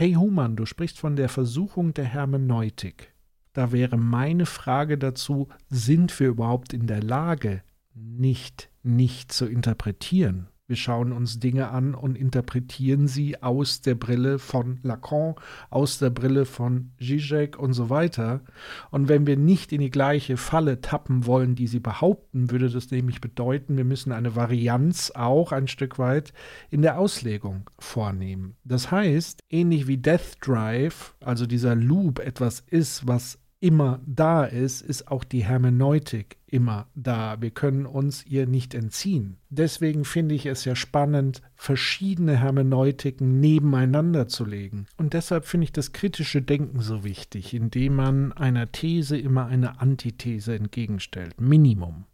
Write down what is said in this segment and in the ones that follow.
Hey Human, du sprichst von der Versuchung der Hermeneutik. Da wäre meine Frage dazu, sind wir überhaupt in der Lage, nicht nicht zu interpretieren? Wir schauen uns Dinge an und interpretieren sie aus der Brille von Lacan, aus der Brille von Zizek und so weiter. Und wenn wir nicht in die gleiche Falle tappen wollen, die sie behaupten, würde das nämlich bedeuten, wir müssen eine Varianz auch ein Stück weit in der Auslegung vornehmen. Das heißt, ähnlich wie Death Drive, also dieser Loop etwas ist, was immer da ist, ist auch die Hermeneutik immer da. Wir können uns ihr nicht entziehen. Deswegen finde ich es ja spannend, verschiedene Hermeneutiken nebeneinander zu legen. Und deshalb finde ich das kritische Denken so wichtig, indem man einer These immer eine Antithese entgegenstellt. Minimum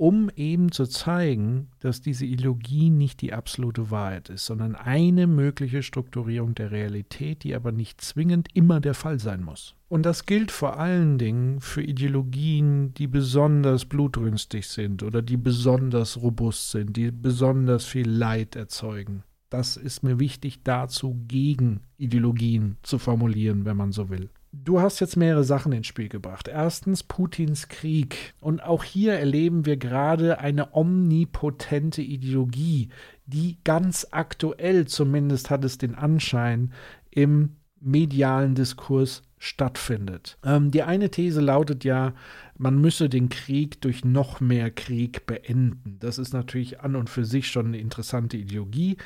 um eben zu zeigen, dass diese Ideologie nicht die absolute Wahrheit ist, sondern eine mögliche Strukturierung der Realität, die aber nicht zwingend immer der Fall sein muss. Und das gilt vor allen Dingen für Ideologien, die besonders blutrünstig sind oder die besonders robust sind, die besonders viel Leid erzeugen. Das ist mir wichtig dazu, gegen Ideologien zu formulieren, wenn man so will. Du hast jetzt mehrere Sachen ins Spiel gebracht. Erstens Putins Krieg. Und auch hier erleben wir gerade eine omnipotente Ideologie, die ganz aktuell zumindest hat es den Anschein im medialen Diskurs stattfindet. Ähm, die eine These lautet ja, man müsse den Krieg durch noch mehr Krieg beenden. Das ist natürlich an und für sich schon eine interessante Ideologie,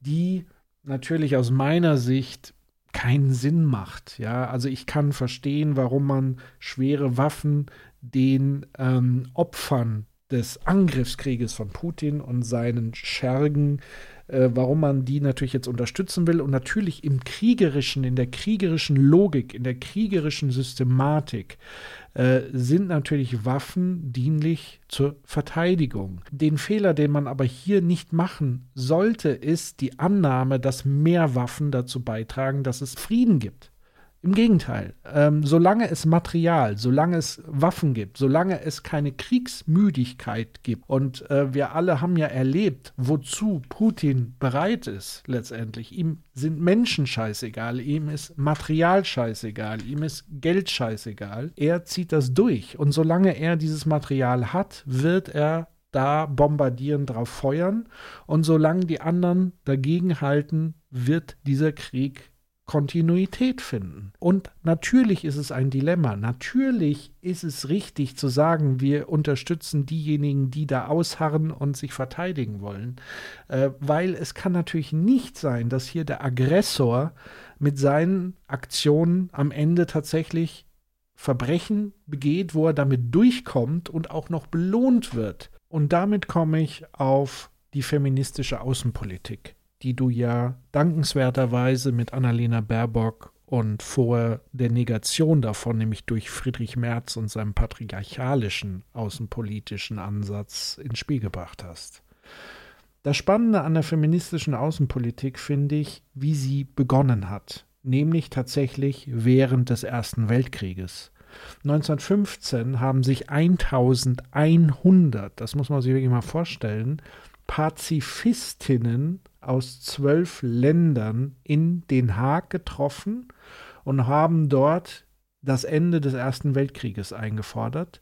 die natürlich aus meiner Sicht keinen Sinn macht. Ja, also ich kann verstehen, warum man schwere Waffen den ähm, Opfern des Angriffskrieges von Putin und seinen Schergen äh, warum man die natürlich jetzt unterstützen will. Und natürlich im kriegerischen, in der kriegerischen Logik, in der kriegerischen Systematik äh, sind natürlich Waffen dienlich zur Verteidigung. Den Fehler, den man aber hier nicht machen sollte, ist die Annahme, dass mehr Waffen dazu beitragen, dass es Frieden gibt. Im Gegenteil, ähm, solange es Material, solange es Waffen gibt, solange es keine Kriegsmüdigkeit gibt und äh, wir alle haben ja erlebt, wozu Putin bereit ist letztendlich. Ihm sind Menschen scheißegal, ihm ist Material scheißegal, ihm ist Geld scheißegal. Er zieht das durch und solange er dieses Material hat, wird er da bombardieren, drauf feuern und solange die anderen dagegen halten, wird dieser Krieg Kontinuität finden. Und natürlich ist es ein Dilemma. Natürlich ist es richtig zu sagen, wir unterstützen diejenigen, die da ausharren und sich verteidigen wollen. Äh, weil es kann natürlich nicht sein, dass hier der Aggressor mit seinen Aktionen am Ende tatsächlich Verbrechen begeht, wo er damit durchkommt und auch noch belohnt wird. Und damit komme ich auf die feministische Außenpolitik die du ja dankenswerterweise mit Annalena Baerbock und vor der Negation davon, nämlich durch Friedrich Merz und seinem patriarchalischen außenpolitischen Ansatz ins Spiel gebracht hast. Das Spannende an der feministischen Außenpolitik finde ich, wie sie begonnen hat, nämlich tatsächlich während des Ersten Weltkrieges. 1915 haben sich 1100, das muss man sich wirklich mal vorstellen, Pazifistinnen aus zwölf Ländern in Den Haag getroffen und haben dort das Ende des Ersten Weltkrieges eingefordert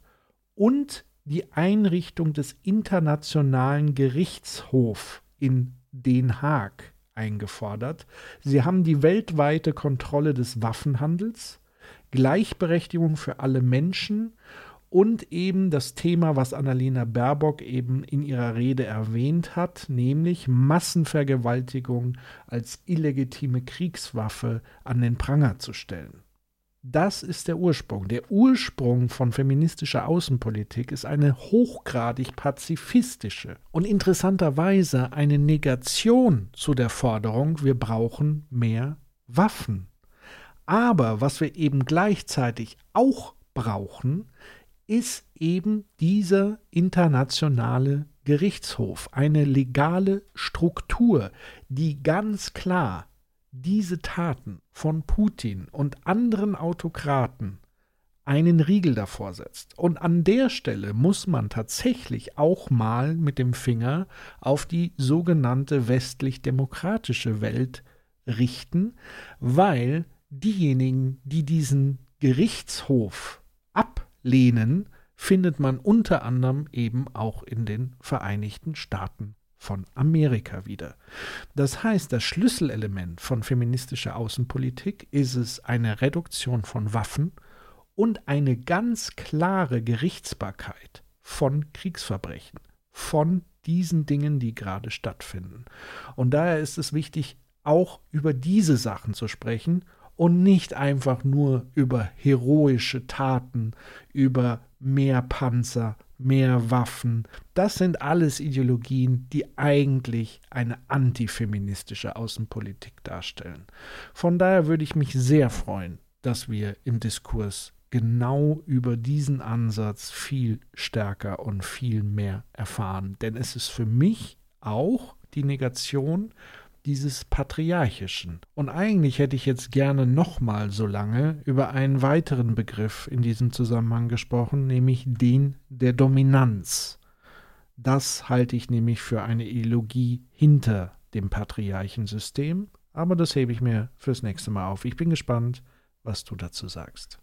und die Einrichtung des Internationalen Gerichtshofs in Den Haag eingefordert. Sie haben die weltweite Kontrolle des Waffenhandels, Gleichberechtigung für alle Menschen und eben das Thema, was Annalena Baerbock eben in ihrer Rede erwähnt hat, nämlich Massenvergewaltigung als illegitime Kriegswaffe an den Pranger zu stellen. Das ist der Ursprung. Der Ursprung von feministischer Außenpolitik ist eine hochgradig pazifistische und interessanterweise eine Negation zu der Forderung, wir brauchen mehr Waffen. Aber was wir eben gleichzeitig auch brauchen, ist eben dieser internationale Gerichtshof, eine legale Struktur, die ganz klar diese Taten von Putin und anderen Autokraten einen Riegel davor setzt. Und an der Stelle muss man tatsächlich auch mal mit dem Finger auf die sogenannte westlich-demokratische Welt richten, weil diejenigen, die diesen Gerichtshof ablehnen, findet man unter anderem eben auch in den Vereinigten Staaten von Amerika wieder. Das heißt, das Schlüsselelement von feministischer Außenpolitik ist es eine Reduktion von Waffen und eine ganz klare Gerichtsbarkeit von Kriegsverbrechen, von diesen Dingen, die gerade stattfinden. Und daher ist es wichtig, auch über diese Sachen zu sprechen und nicht einfach nur über heroische Taten, über mehr Panzer, mehr Waffen. Das sind alles Ideologien, die eigentlich eine antifeministische Außenpolitik darstellen. Von daher würde ich mich sehr freuen, dass wir im Diskurs genau über diesen Ansatz viel stärker und viel mehr erfahren. Denn es ist für mich auch die Negation dieses Patriarchischen. Und eigentlich hätte ich jetzt gerne nochmal so lange über einen weiteren Begriff in diesem Zusammenhang gesprochen, nämlich den der Dominanz. Das halte ich nämlich für eine Ideologie hinter dem Patriarchensystem, aber das hebe ich mir fürs nächste Mal auf. Ich bin gespannt, was du dazu sagst.